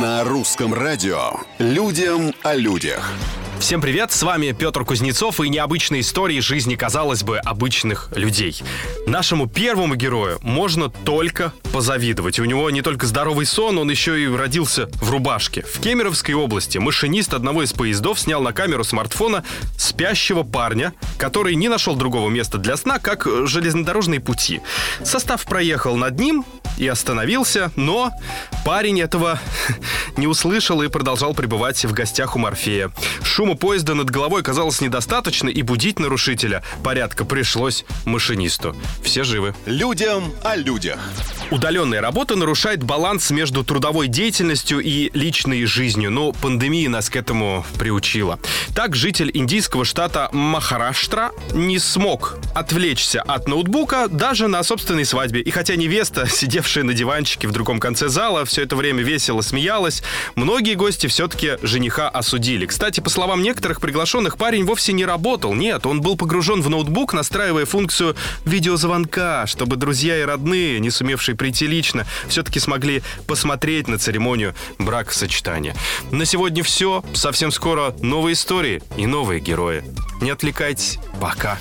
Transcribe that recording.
На русском радио «Людям о людях». Всем привет, с вами Петр Кузнецов и необычные истории жизни, казалось бы, обычных людей. Нашему первому герою можно только позавидовать. У него не только здоровый сон, он еще и родился в рубашке. В Кемеровской области машинист одного из поездов снял на камеру смартфона спящего парня, который не нашел другого места для сна, как железнодорожные пути. Состав проехал над ним и остановился, но парень этого не услышал и продолжал пребывать в гостях у Морфея. Шума поезда над головой казалось недостаточно, и будить нарушителя порядка пришлось машинисту. Все живы. Людям о людях. Удаленная работа нарушает баланс между трудовой деятельностью и личной жизнью, но пандемия нас к этому приучила. Так житель индийского штата Махараштра не смог отвлечься от ноутбука даже на собственной свадьбе. И хотя невеста, сидевшая на диванчике в другом конце зала, все это время весело смеялась, многие гости все-таки жениха осудили. Кстати, по словам некоторых приглашенных, парень вовсе не работал. Нет, он был погружен в ноутбук, настраивая функцию видеозвонка, чтобы друзья и родные, не сумевшие прийти лично, все-таки смогли посмотреть на церемонию бракосочетания. На сегодня все. Совсем скоро новые истории и новые герои. Не отвлекайтесь. Пока.